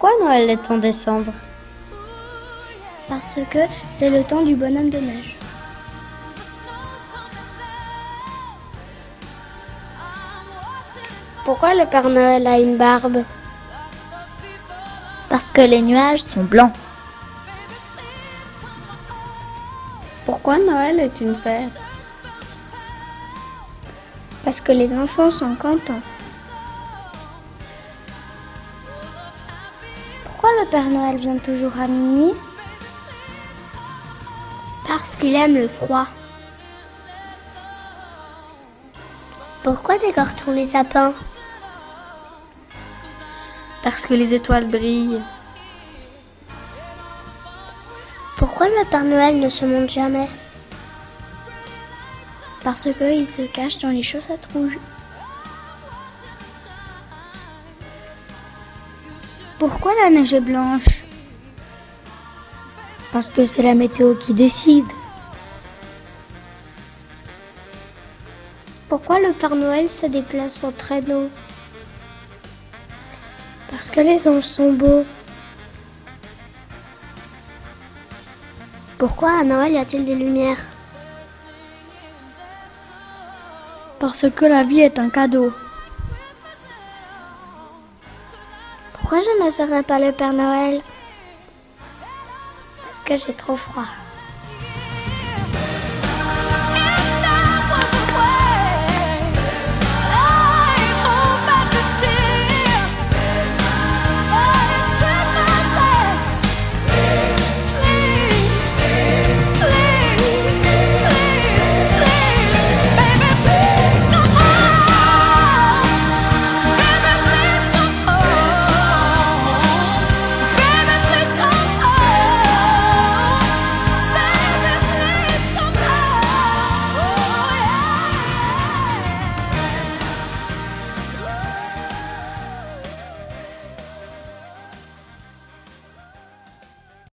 Pourquoi Noël est en décembre Parce que c'est le temps du bonhomme de neige. Pourquoi le Père Noël a une barbe Parce que les nuages sont blancs. Pourquoi Noël est une fête Parce que les enfants sont contents. Pourquoi le Père Noël vient toujours à minuit? Parce qu'il aime le froid. Pourquoi décore-t-on les sapins? Parce que les étoiles brillent. Pourquoi le Père Noël ne se monte jamais? Parce qu'il se cache dans les chaussettes rouges. Pourquoi la neige est blanche Parce que c'est la météo qui décide. Pourquoi le Père Noël se déplace en traîneau Parce que les anges sont beaux. Pourquoi à Noël y a-t-il des lumières Parce que la vie est un cadeau. Pourquoi je ne serai pas le Père Noël? Parce que j'ai trop froid.